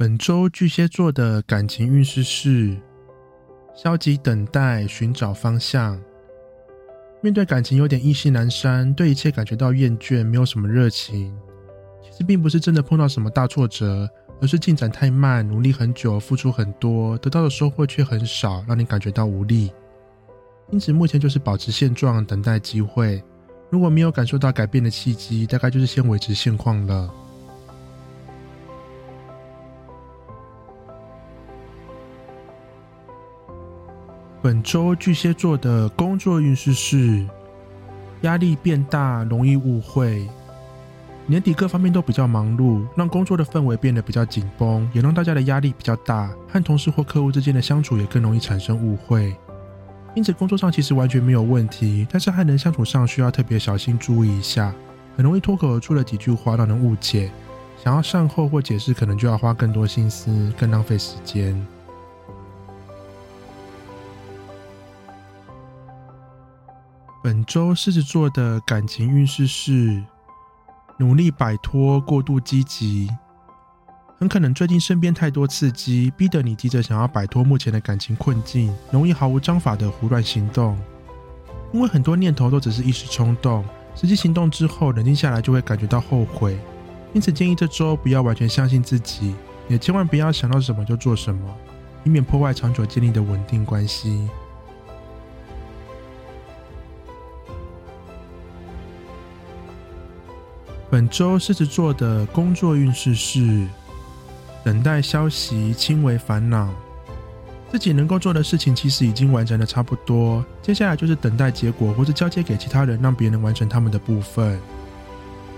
本周巨蟹座的感情运势是消极等待，寻找方向。面对感情有点意兴阑珊，对一切感觉到厌倦，没有什么热情。其实并不是真的碰到什么大挫折，而是进展太慢，努力很久，付出很多，得到的收获却很少，让你感觉到无力。因此，目前就是保持现状，等待机会。如果没有感受到改变的契机，大概就是先维持现况了。本周巨蟹座的工作运势是压力变大，容易误会。年底各方面都比较忙碌，让工作的氛围变得比较紧绷，也让大家的压力比较大，和同事或客户之间的相处也更容易产生误会。因此，工作上其实完全没有问题，但是和人相处上需要特别小心注意一下，很容易脱口而出的几句话让人误解，想要善后或解释，可能就要花更多心思，更浪费时间。本周狮子座的感情运势是努力摆脱过度积极，很可能最近身边太多刺激，逼得你急着想要摆脱目前的感情困境，容易毫无章法的胡乱行动。因为很多念头都只是一时冲动，实际行动之后冷静下来就会感觉到后悔。因此建议这周不要完全相信自己，也千万不要想到什么就做什么，以免破坏长久建立的稳定关系。本周狮子座的工作运势是等待消息，轻微烦恼。自己能够做的事情其实已经完成的差不多，接下来就是等待结果，或是交接给其他人，让别人完成他们的部分。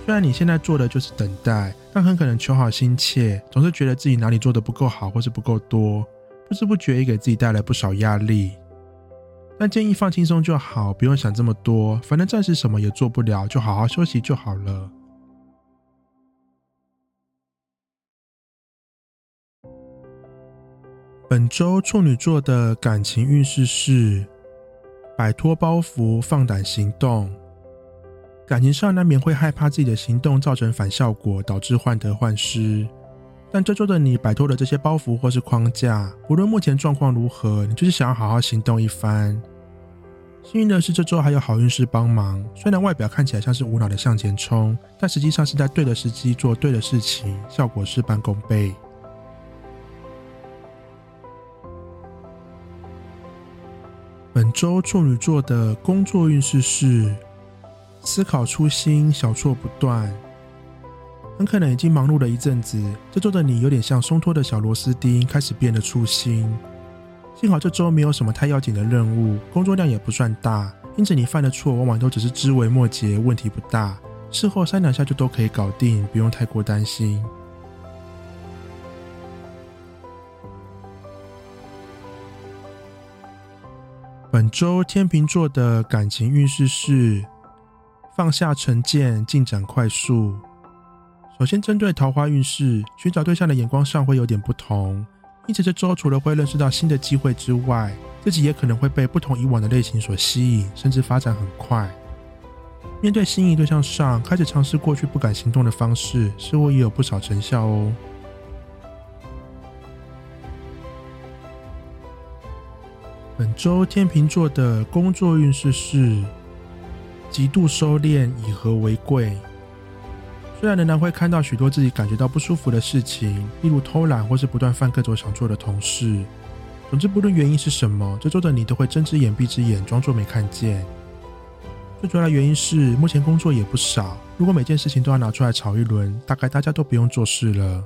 虽然你现在做的就是等待，但很可能求好心切，总是觉得自己哪里做的不够好，或是不够多，不知不觉也给自己带来不少压力。但建议放轻松就好，不用想这么多，反正暂时什么也做不了，就好好休息就好了。本周处女座的感情运势是摆脱包袱，放胆行动。感情上难免会害怕自己的行动造成反效果，导致患得患失。但这周的你摆脱了这些包袱或是框架，无论目前状况如何，你就是想要好好行动一番。幸运的是，这周还有好运势帮忙。虽然外表看起来像是无脑的向前冲，但实际上是在对的时机做对的事情，效果事半功倍。本周处女座的工作运势是思考初心，小错不断。很可能已经忙碌了一阵子，这周的你有点像松脱的小螺丝钉，开始变得粗心。幸好这周没有什么太要紧的任务，工作量也不算大，因此你犯的错往往都只是枝微末节，问题不大，事后三两下就都可以搞定，不用太过担心。本周天秤座的感情运势是放下成见，进展快速。首先，针对桃花运势，寻找对象的眼光上会有点不同，因此这周除了会认识到新的机会之外，自己也可能会被不同以往的类型所吸引，甚至发展很快。面对心仪对象上，开始尝试过去不敢行动的方式，似乎也有不少成效哦。本周天秤座的工作运势是极度收敛，以和为贵。虽然仍然会看到许多自己感觉到不舒服的事情，例如偷懒或是不断犯各种想做的同事。总之，不论原因是什么，这周的你都会睁只眼闭只眼，装作没看见。最主要的原因是，目前工作也不少，如果每件事情都要拿出来吵一轮，大概大家都不用做事了，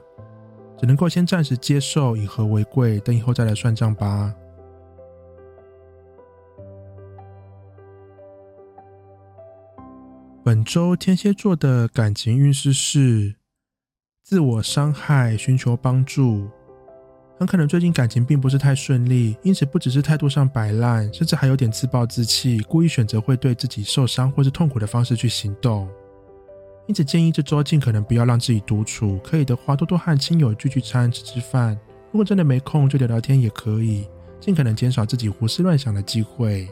只能够先暂时接受，以和为贵，等以后再来算账吧。本周天蝎座的感情运势是自我伤害，寻求帮助。很可能最近感情并不是太顺利，因此不只是态度上摆烂，甚至还有点自暴自弃，故意选择会对自己受伤或是痛苦的方式去行动。因此建议这周尽可能不要让自己独处，可以的话多多和亲友聚聚餐、吃吃饭。如果真的没空，就聊聊天也可以，尽可能减少自己胡思乱想的机会。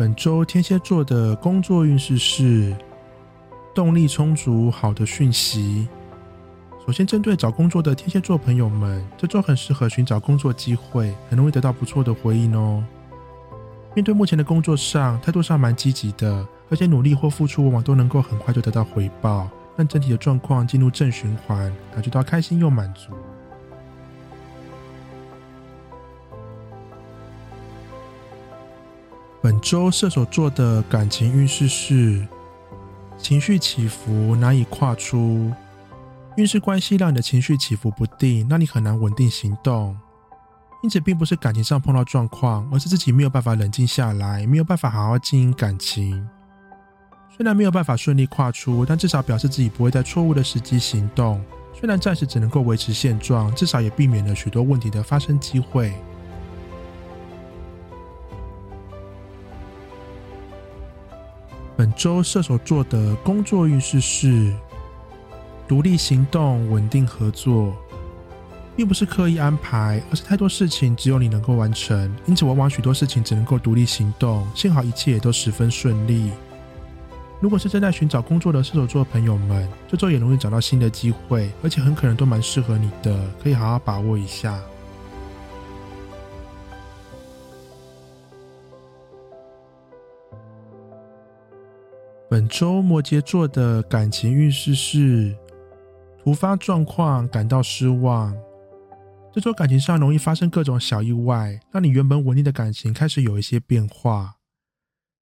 本周天蝎座的工作运势是动力充足，好的讯息。首先，针对找工作的天蝎座朋友们，这周很适合寻找工作机会，很容易得到不错的回应哦。面对目前的工作上，态度上蛮积极的，而且努力或付出往往都能够很快就得到回报，让整体的状况进入正循环，感觉到开心又满足。本周射手座的感情运势是情绪起伏，难以跨出。运势关系让你的情绪起伏不定，让你很难稳定行动。因此，并不是感情上碰到状况，而是自己没有办法冷静下来，没有办法好好经营感情。虽然没有办法顺利跨出，但至少表示自己不会在错误的时机行动。虽然暂时只能够维持现状，至少也避免了许多问题的发生机会。本周射手座的工作运势是。独立行动，稳定合作，并不是刻意安排，而是太多事情只有你能够完成，因此往往许多事情只能够独立行动。幸好一切也都十分顺利。如果是正在寻找工作的射手座朋友们，这周也容易找到新的机会，而且很可能都蛮适合你的，可以好好把握一下。本周摩羯座的感情运势是。突发状况感到失望，这周感情上容易发生各种小意外，让你原本稳定的感情开始有一些变化。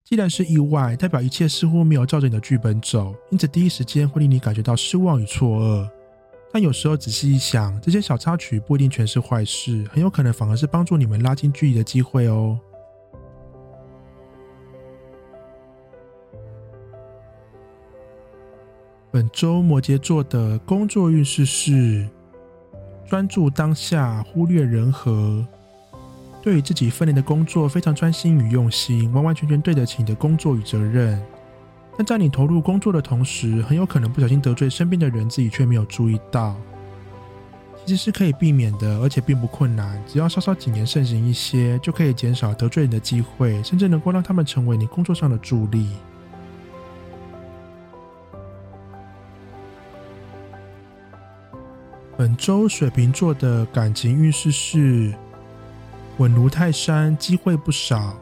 既然是意外，代表一切似乎没有照着你的剧本走，因此第一时间会令你感觉到失望与错愕。但有时候仔细一想，这些小插曲不一定全是坏事，很有可能反而是帮助你们拉近距离的机会哦。本周摩羯座的工作运势是专注当下，忽略人和。对于自己分内的工作非常专心与用心，完完全全对得起你的工作与责任。但在你投入工作的同时，很有可能不小心得罪身边的人，自己却没有注意到。其实是可以避免的，而且并不困难，只要稍稍谨言慎行一些，就可以减少得罪人的机会，甚至能够让他们成为你工作上的助力。本周水瓶座的感情运势是稳如泰山，机会不少。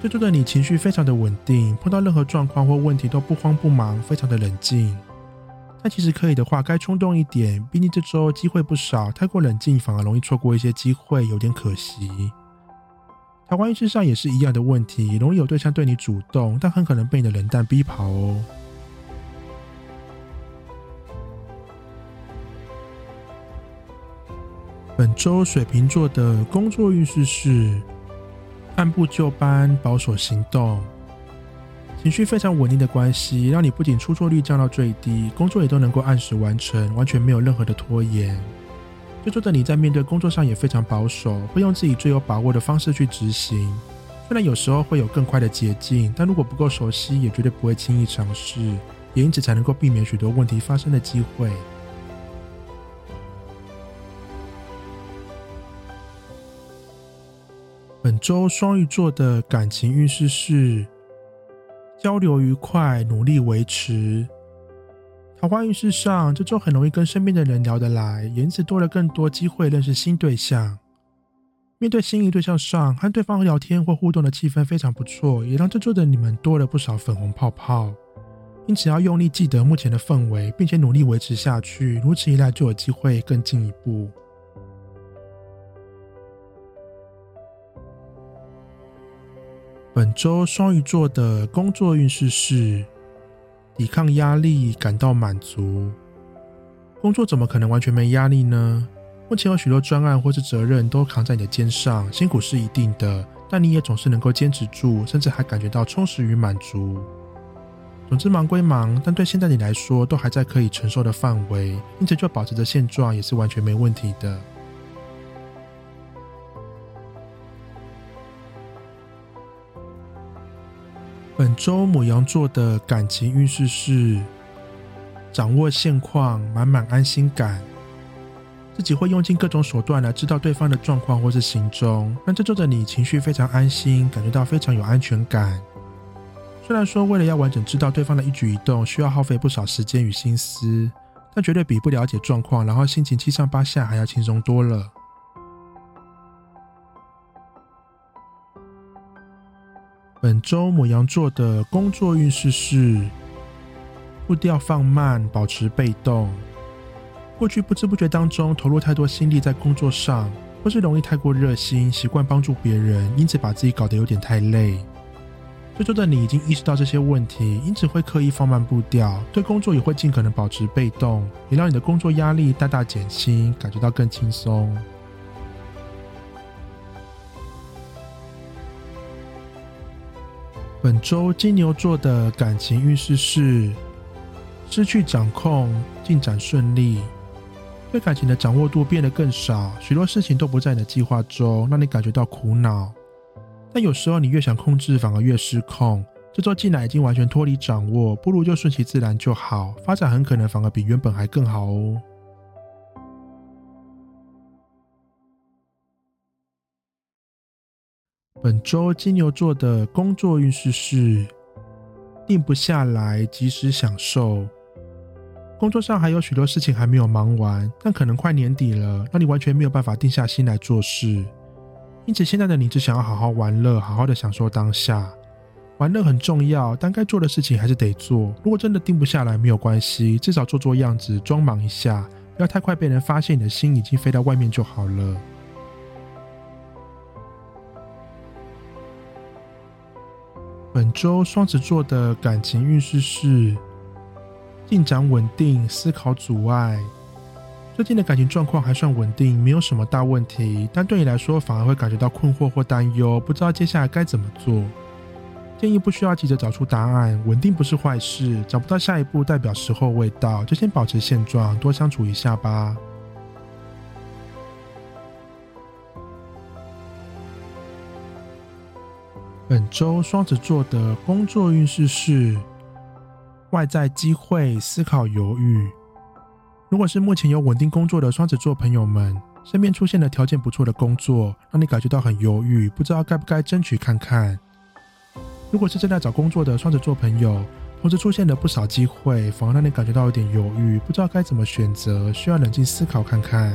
这周的你情绪非常的稳定，碰到任何状况或问题都不慌不忙，非常的冷静。但其实可以的话，该冲动一点，毕竟这周机会不少，太过冷静反而容易错过一些机会，有点可惜。桃花运势上也是一样的问题，容易有对象对你主动，但很可能被你的冷淡逼跑哦。本周水瓶座的工作运势是按部就班、保守行动，情绪非常稳定的关系，让你不仅出错率降到最低，工作也都能够按时完成，完全没有任何的拖延。这周的你在面对工作上也非常保守，会用自己最有把握的方式去执行。虽然有时候会有更快的捷径，但如果不够熟悉，也绝对不会轻易尝试，也因此才能够避免许多问题发生的机会。本周双鱼座的感情运势是交流愉快，努力维持。桃花运势上，这周很容易跟身边的人聊得来，因此多了更多机会认识新对象。面对心仪对象上，和对方聊天或互动的气氛非常不错，也让这周的你们多了不少粉红泡泡。因此要用力记得目前的氛围，并且努力维持下去，如此一来就有机会更进一步。本周双鱼座的工作运势是抵抗压力，感到满足。工作怎么可能完全没压力呢？目前有许多专案或是责任都扛在你的肩上，辛苦是一定的，但你也总是能够坚持住，甚至还感觉到充实与满足。总之忙归忙，但对现在你来说都还在可以承受的范围，因此就保持着现状也是完全没问题的。本周母羊座的感情运势是掌握现况，满满安心感。自己会用尽各种手段来知道对方的状况或是行踪，让这周的你情绪非常安心，感觉到非常有安全感。虽然说为了要完整知道对方的一举一动，需要耗费不少时间与心思，但绝对比不了解状况，然后心情七上八下还要轻松多了。本周母羊座的工作运势是步调放慢，保持被动。过去不知不觉当中投入太多心力在工作上，或是容易太过热心，习惯帮助别人，因此把自己搞得有点太累。这周的你已经意识到这些问题，因此会刻意放慢步调，对工作也会尽可能保持被动，也让你的工作压力大大减轻，感觉到更轻松。本周金牛座的感情运势是失去掌控，进展顺利，对感情的掌握度变得更少，许多事情都不在你的计划中，让你感觉到苦恼。但有时候你越想控制，反而越失控。这周进来已经完全脱离掌握，不如就顺其自然就好，发展很可能反而比原本还更好哦。本周金牛座的工作运势是定不下来，及时享受。工作上还有许多事情还没有忙完，但可能快年底了，让你完全没有办法定下心来做事。因此，现在的你只想要好好玩乐，好好的享受当下。玩乐很重要，但该做的事情还是得做。如果真的定不下来，没有关系，至少做做样子，装忙一下，不要太快被人发现你的心已经飞到外面就好了。本周双子座的感情运势是进展稳定，思考阻碍。最近的感情状况还算稳定，没有什么大问题，但对你来说反而会感觉到困惑或担忧，不知道接下来该怎么做。建议不需要急着找出答案，稳定不是坏事，找不到下一步代表时候未到，就先保持现状，多相处一下吧。本周双子座的工作运势是外在机会，思考犹豫。如果是目前有稳定工作的双子座朋友们，身边出现了条件不错的工作，让你感觉到很犹豫，不知道该不该争取看看。如果是正在找工作的双子座朋友，同时出现了不少机会，反而让你感觉到有点犹豫，不知道该怎么选择，需要冷静思考看看。